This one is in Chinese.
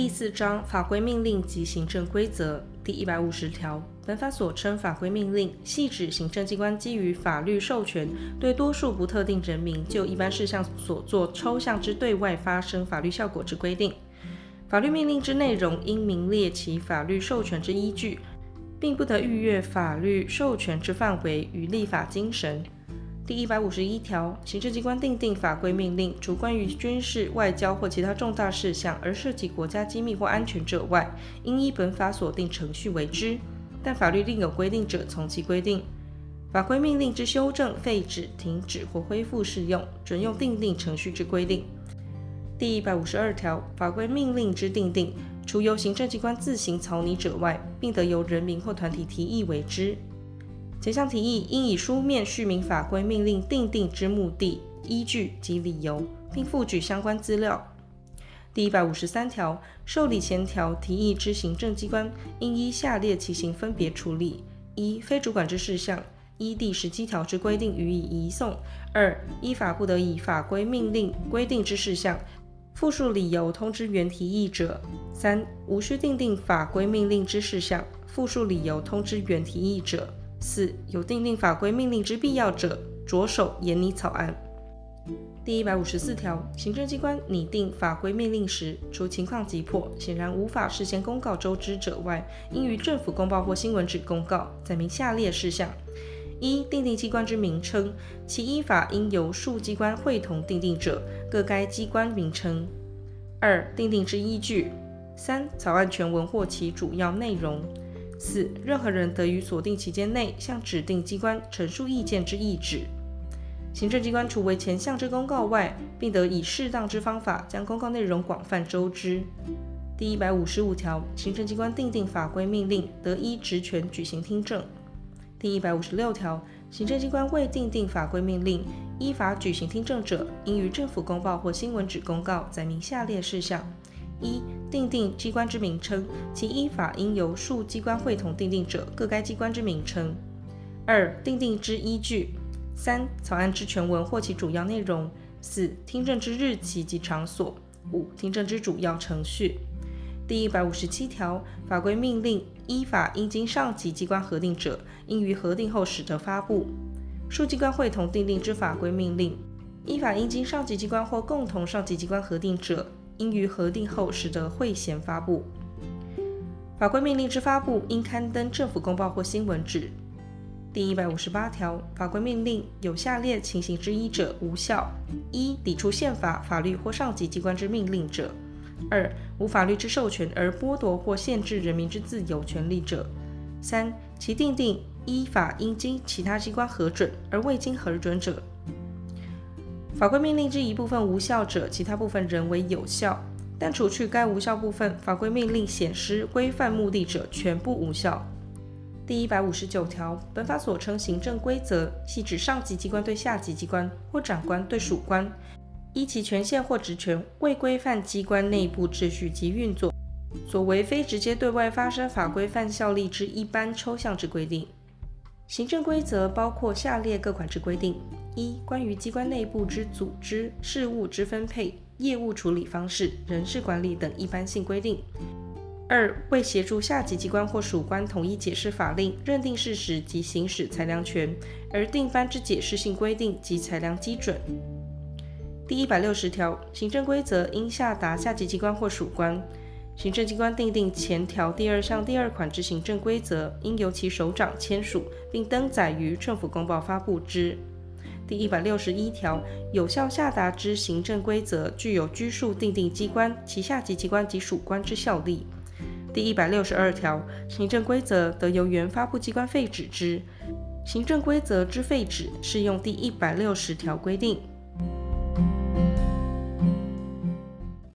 第四章法规命令及行政规则第一百五十条，本法所称法规命令，系指行政机关基于法律授权，对多数不特定人民就一般事项所作抽象之对外发生法律效果之规定。法律命令之内容应明列其法律授权之依据，并不得逾越法律授权之范围与立法精神。第一百五十一条，行政机关订定法规命令，除关于军事、外交或其他重大事项而涉及国家机密或安全者外，应依本法所定程序为之。但法律另有规定者，从其规定。法规命令之修正、废止、停止或恢复适用，准用订定程序之规定。第一百五十二条，法规命令之订定，除由行政机关自行草拟者外，并得由人民或团体提议为之。前项提议应以书面叙明法规命令订定之目的、依据及理由，并附举相关资料。第一百五十三条，受理前条提议之行政机关，应依下列情形分别处理：一、非主管之事项，依第十七条之规定予以移送；二、依法不得以法规命令规定之事项，复述理由通知原提议者；三、无需订定法规命令之事项，复述理由通知原提议者；四、有订定法规命令之必要者，着手研拟草案。第一百五十四条，行政机关拟定法规命令时，除情况急迫、显然无法事先公告周知者外，应于政府公报或新闻纸公告，载明下列事项。一、订定机关之名称，其依法应由数机关会同订定者，各该机关名称。二、订定之依据。三、草案全文或其主要内容。四、任何人得于锁定期间内向指定机关陈述意见之意旨。行政机关除为前项之公告外，并得以适当之方法将公告内容广泛周知。第一百五十五条，行政机关订定法规命令，得依职权举行听证。第一百五十六条，行政机关未订定法规命令，依法举行听证者，应于政府公报或新闻纸公告载明下列事项：一、订定机关之名称，其依法应由数机关会同订定者，各该机关之名称；二、订定之依据；三、草案之全文或其主要内容；四、听证之日期及场所；五、听证之主要程序。第一百五十七条，法规命令依法应经上级机关核定者，应于核定后始得发布；数机关会同订定之法规命令，依法应经上级机关或共同上级机关核定者，应于核定后使得会衔发布。法规命令之发布，应刊登政府公报或新闻纸。第一百五十八条，法规命令有下列情形之一者，无效：一、抵触宪法、法律或上级机关之命令者。二、无法律之授权而剥夺或限制人民之自由权利者；三、其订定依法应经其他机关核准而未经核准者。法规命令之一部分无效者，其他部分仍为有效，但除去该无效部分，法规命令显失规范目的者，全部无效。第一百五十九条，本法所称行政规则，系指上级机关对下级机关或长官对属官。依其权限或职权，为规范机关内部秩序及运作，所为非直接对外发生法规范效力之一般抽象之规定。行政规则包括下列各款之规定：一、关于机关内部之组织、事务之分配、业务处理方式、人事管理等一般性规定；二、为协助下级机关或属官统一解释法令、认定事实及行使裁量权，而订颁之解释性规定及裁量基准。第一百六十条，行政规则应下达下级机关或属官。行政机关订定前条第二项第二款之行政规则，应由其首长签署，并登载于政府公报发布之。第一百六十一条，有效下达之行政规则，具有拘束定定机关、其下级机关及属官之效力。第一百六十二条，行政规则得由原发布机关废止之。行政规则之废止，适用第一百六十条规定。